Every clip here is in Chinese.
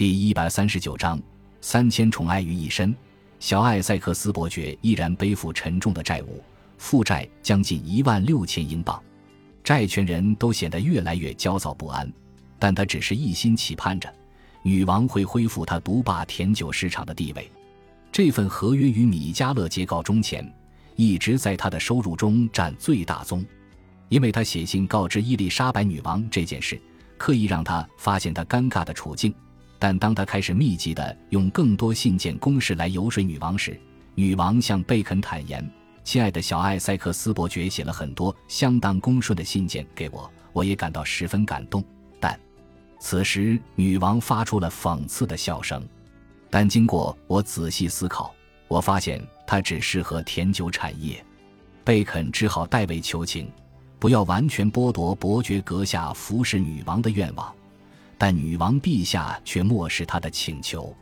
第一百三十九章，三千宠爱于一身，小艾塞克斯伯爵依然背负沉重的债务，负债将近一万六千英镑，债权人都显得越来越焦躁不安，但他只是一心期盼着女王会恢复他独霸甜酒市场的地位。这份合约与米迦勒结告终前，一直在他的收入中占最大宗，因为他写信告知伊丽莎白女王这件事，刻意让她发现他尴尬的处境。但当他开始密集的用更多信件攻势来游说女王时，女王向贝肯坦言：“亲爱的小艾塞克斯伯爵写了很多相当恭顺的信件给我，我也感到十分感动。”但此时女王发出了讽刺的笑声。但经过我仔细思考，我发现他只适合甜酒产业。贝肯只好代为求情，不要完全剥夺伯爵阁下服侍女王的愿望。但女王陛下却漠视他的请求。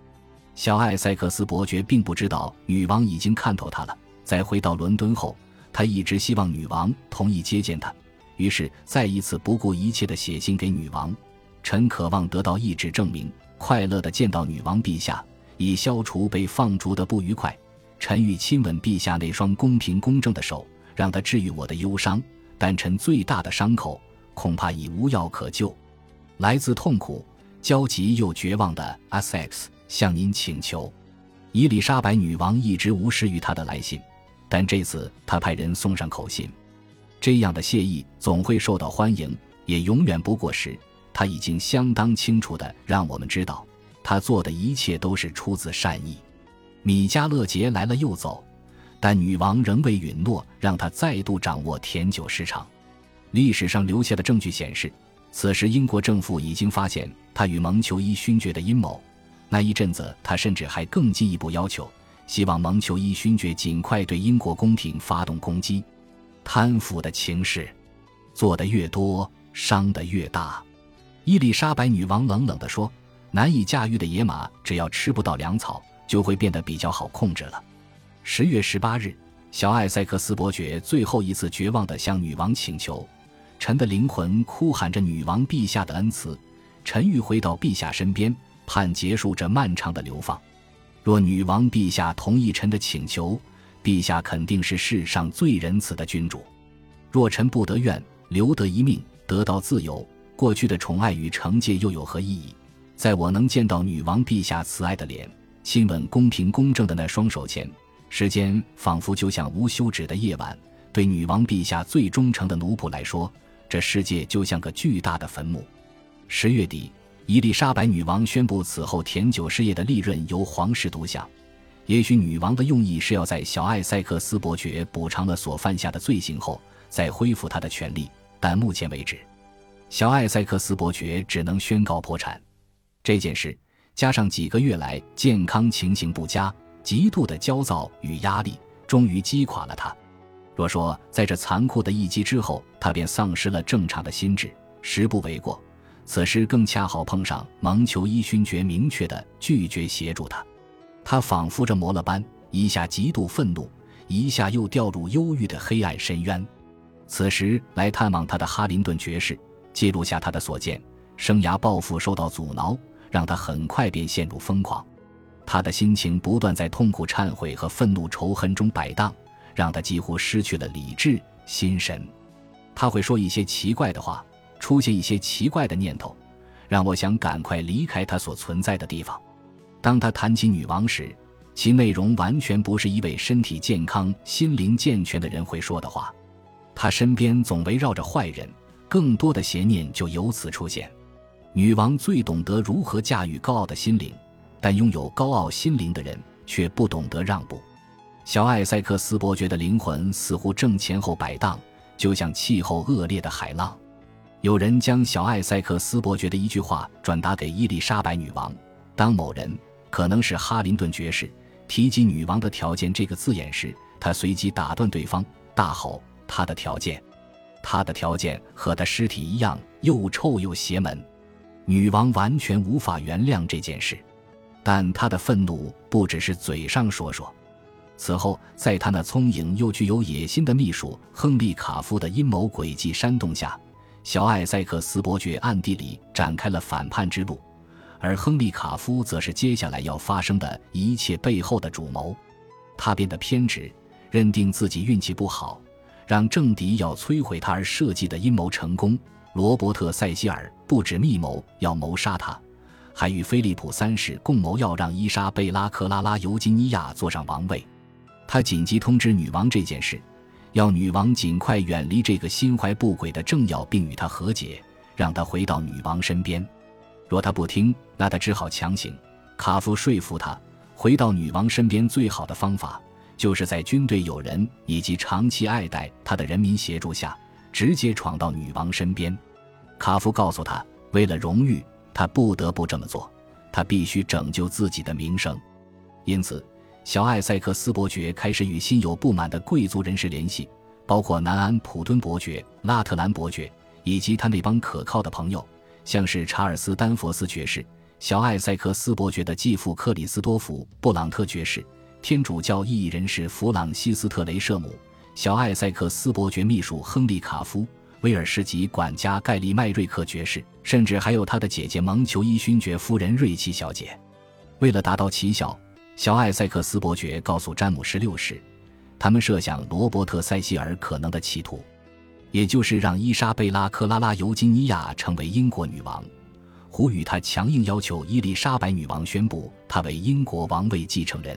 小艾塞克斯伯爵并不知道女王已经看透他了。在回到伦敦后，他一直希望女王同意接见他，于是再一次不顾一切的写信给女王。臣渴望得到意志证明，快乐的见到女王陛下，以消除被放逐的不愉快。臣欲亲吻陛下那双公平公正的手，让他治愈我的忧伤。但臣最大的伤口恐怕已无药可救。来自痛苦、焦急又绝望的 S.X 向您请求。伊丽莎白女王一直无视于他的来信，但这次他派人送上口信。这样的谢意总会受到欢迎，也永远不过时。他已经相当清楚地让我们知道，他做的一切都是出自善意。米迦勒杰来了又走，但女王仍未允诺让他再度掌握甜酒市场。历史上留下的证据显示。此时，英国政府已经发现他与蒙求伊勋爵的阴谋。那一阵子，他甚至还更进一步要求，希望蒙求伊勋爵尽快对英国宫廷发动攻击。贪腐的情势，做得越多，伤得越大。伊丽莎白女王冷冷地说：“难以驾驭的野马，只要吃不到粮草，就会变得比较好控制了。”十月十八日，小艾塞克斯伯爵最后一次绝望地向女王请求。臣的灵魂哭喊着女王陛下的恩慈，臣欲回到陛下身边，盼结束这漫长的流放。若女王陛下同意臣的请求，陛下肯定是世上最仁慈的君主。若臣不得愿，留得一命，得到自由，过去的宠爱与惩戒又有何意义？在我能见到女王陛下慈爱的脸，亲吻公平公正的那双手前，时间仿佛就像无休止的夜晚。对女王陛下最忠诚的奴仆来说。这世界就像个巨大的坟墓。十月底，伊丽莎白女王宣布，此后甜酒事业的利润由皇室独享。也许女王的用意是要在小艾塞克斯伯爵补偿了所犯下的罪行后，再恢复他的权利。但目前为止，小艾塞克斯伯爵只能宣告破产。这件事加上几个月来健康情形不佳、极度的焦躁与压力，终于击垮了他。若说在这残酷的一击之后，他便丧失了正常的心智，实不为过。此时更恰好碰上蒙求伊勋爵明确的拒绝协助他，他仿佛着魔了般，一下极度愤怒，一下又掉入忧郁的黑暗深渊。此时来探望他的哈林顿爵士记录下他的所见，生涯抱负受到阻挠，让他很快便陷入疯狂。他的心情不断在痛苦、忏悔和愤怒、仇恨中摆荡。让他几乎失去了理智、心神，他会说一些奇怪的话，出现一些奇怪的念头，让我想赶快离开他所存在的地方。当他谈起女王时，其内容完全不是一位身体健康、心灵健全的人会说的话。他身边总围绕着坏人，更多的邪念就由此出现。女王最懂得如何驾驭高傲的心灵，但拥有高傲心灵的人却不懂得让步。小艾塞克斯伯爵的灵魂似乎正前后摆荡，就像气候恶劣的海浪。有人将小艾塞克斯伯爵的一句话转达给伊丽莎白女王。当某人可能是哈林顿爵士提及女王的条件这个字眼时，他随即打断对方，大吼：“他的条件，他的条件和他尸体一样又臭又邪门。”女王完全无法原谅这件事，但她的愤怒不只是嘴上说说。此后，在他那聪颖又具有野心的秘书亨利·卡夫的阴谋诡计煽动下，小艾塞克斯伯爵暗地里展开了反叛之路，而亨利·卡夫则是接下来要发生的一切背后的主谋。他变得偏执，认定自己运气不好，让政敌要摧毁他而设计的阴谋成功。罗伯特·塞西尔不止密谋要谋杀他，还与菲利普三世共谋要让伊莎贝拉·克拉拉·尤金尼亚坐上王位。他紧急通知女王这件事，要女王尽快远离这个心怀不轨的政要，并与他和解，让他回到女王身边。若他不听，那他只好强行。卡夫说服他回到女王身边，最好的方法就是在军队友人以及长期爱戴他的人民协助下，直接闯到女王身边。卡夫告诉他，为了荣誉，他不得不这么做，他必须拯救自己的名声。因此，小艾塞克斯伯爵开始与心有不满的贵族人士联系，包括南安普敦伯爵、拉特兰伯爵以及他那帮可靠的朋友。像是查尔斯·丹佛斯爵士、小艾塞克斯伯爵的继父克里斯多夫·布朗特爵士、天主教异议人士弗朗西斯特雷舍姆、小艾塞克斯伯爵秘书亨利·卡夫、威尔士籍管家盖利·麦瑞克爵士，甚至还有他的姐姐蒙裘伊勋爵夫人瑞奇小姐。为了达到奇效，小艾塞克斯伯爵告诉詹姆士六世，他们设想罗伯特·塞西尔可能的企图。也就是让伊莎贝拉·克拉拉·尤金尼亚成为英国女王，呼吁他强硬要求伊丽莎白女王宣布她为英国王位继承人。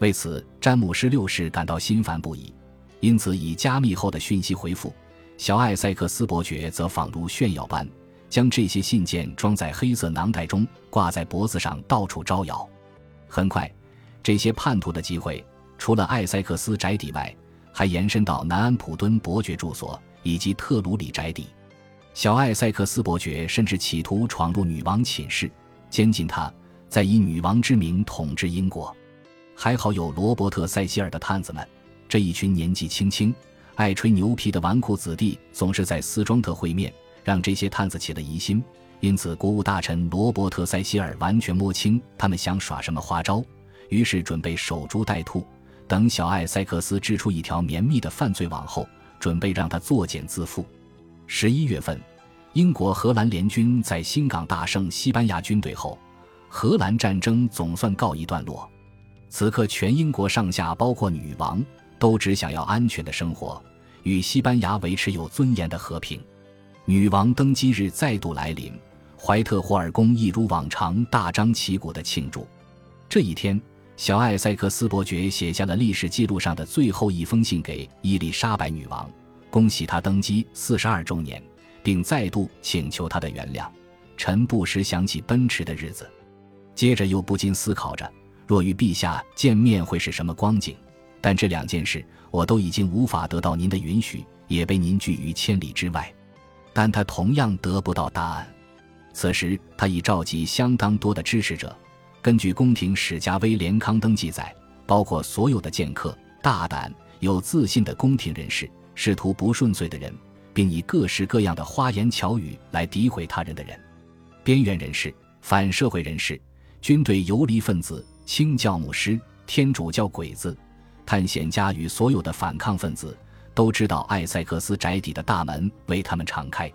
为此，詹姆士六世感到心烦不已，因此以加密后的讯息回复。小艾塞克斯伯爵则仿如炫耀般，将这些信件装在黑色囊袋中，挂在脖子上，到处招摇。很快，这些叛徒的机会除了艾塞克斯宅邸外，还延伸到南安普敦伯爵住所。以及特鲁里宅邸，小艾塞克斯伯爵甚至企图闯入女王寝室，监禁她，再以女王之名统治英国。还好有罗伯特·塞西尔的探子们，这一群年纪轻轻、爱吹牛皮的纨绔子弟，总是在斯庄特会面，让这些探子起了疑心。因此，国务大臣罗伯特·塞西尔完全摸清他们想耍什么花招，于是准备守株待兔，等小艾塞克斯织出一条绵密的犯罪网后。准备让他作茧自缚。十一月份，英国荷兰联军在新港大胜西班牙军队后，荷兰战争总算告一段落。此刻，全英国上下，包括女王，都只想要安全的生活，与西班牙维持有尊严的和平。女王登基日再度来临，怀特霍尔宫一如往常大张旗鼓地庆祝。这一天。小艾塞克斯伯爵写下了历史记录上的最后一封信给伊丽莎白女王，恭喜她登基四十二周年，并再度请求她的原谅。臣不时想起奔驰的日子，接着又不禁思考着，若与陛下见面会是什么光景。但这两件事我都已经无法得到您的允许，也被您拒于千里之外。但他同样得不到答案。此时他已召集相当多的支持者。根据宫廷史家威廉康登记载，包括所有的剑客、大胆有自信的宫廷人士、仕途不顺遂的人，并以各式各样的花言巧语来诋毁他人的人，边缘人士、反社会人士、军队游离分子、清教牧师、天主教鬼子、探险家与所有的反抗分子，都知道艾塞克斯宅邸的大门为他们敞开。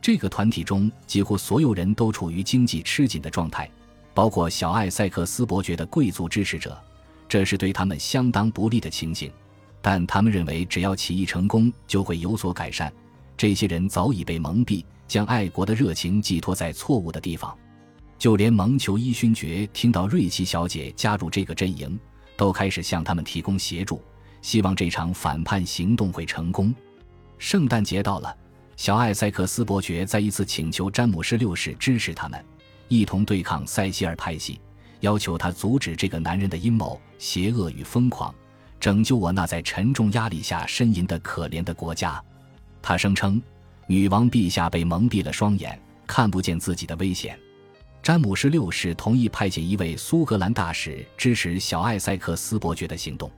这个团体中几乎所有人都处于经济吃紧的状态。包括小艾塞克斯伯爵的贵族支持者，这是对他们相当不利的情形。但他们认为，只要起义成功，就会有所改善。这些人早已被蒙蔽，将爱国的热情寄托在错误的地方。就连蒙裘伊勋爵听到瑞奇小姐加入这个阵营，都开始向他们提供协助，希望这场反叛行动会成功。圣诞节到了，小艾塞克斯伯爵再一次请求詹姆士六世支持他们。一同对抗塞西尔派系，要求他阻止这个男人的阴谋、邪恶与疯狂，拯救我那在沉重压力下呻吟的可怜的国家。他声称，女王陛下被蒙蔽了双眼，看不见自己的危险。詹姆士六世同意派遣一位苏格兰大使支持小艾塞克斯伯爵的行动，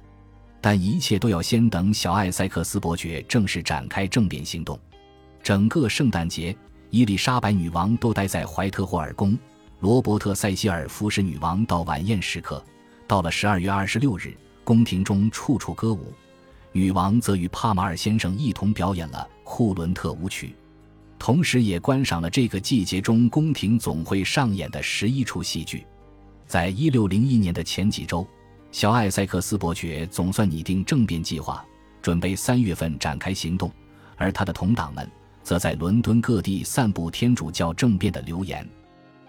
但一切都要先等小艾塞克斯伯爵正式展开政变行动。整个圣诞节。伊丽莎白女王都待在怀特霍尔宫，罗伯特·塞西尔服侍女王到晚宴时刻。到了十二月二十六日，宫廷中处处歌舞，女王则与帕马尔先生一同表演了库伦特舞曲。同时也观赏了这个季节中宫廷总会上演的十一出戏剧。在一六零一年的前几周，小艾塞克斯伯爵总算拟定政变计划，准备三月份展开行动，而他的同党们则在伦敦各地散布天主教政变的流言。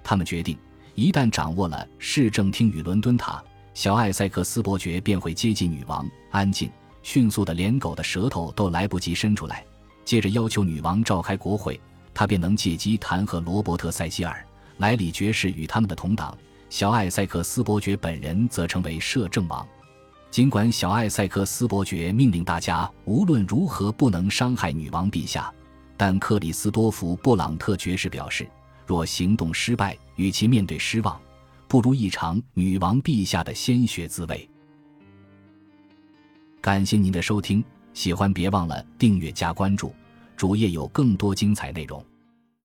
他们决定，一旦掌握了市政厅与伦敦塔，小艾塞克斯伯爵便会接近女王，安静、迅速的，连狗的舌头都来不及伸出来。接着要求女王召开国会，他便能借机弹劾罗伯特·塞西尔、莱里爵士与他们的同党。小艾塞克斯伯爵本人则成为摄政王。尽管小艾塞克斯伯爵命令大家无论如何不能伤害女王陛下，但克里斯多夫·布朗特爵士表示，若行动失败，与其面对失望，不如一尝女王陛下的鲜血滋味。感谢您的收听。喜欢别忘了订阅加关注，主页有更多精彩内容。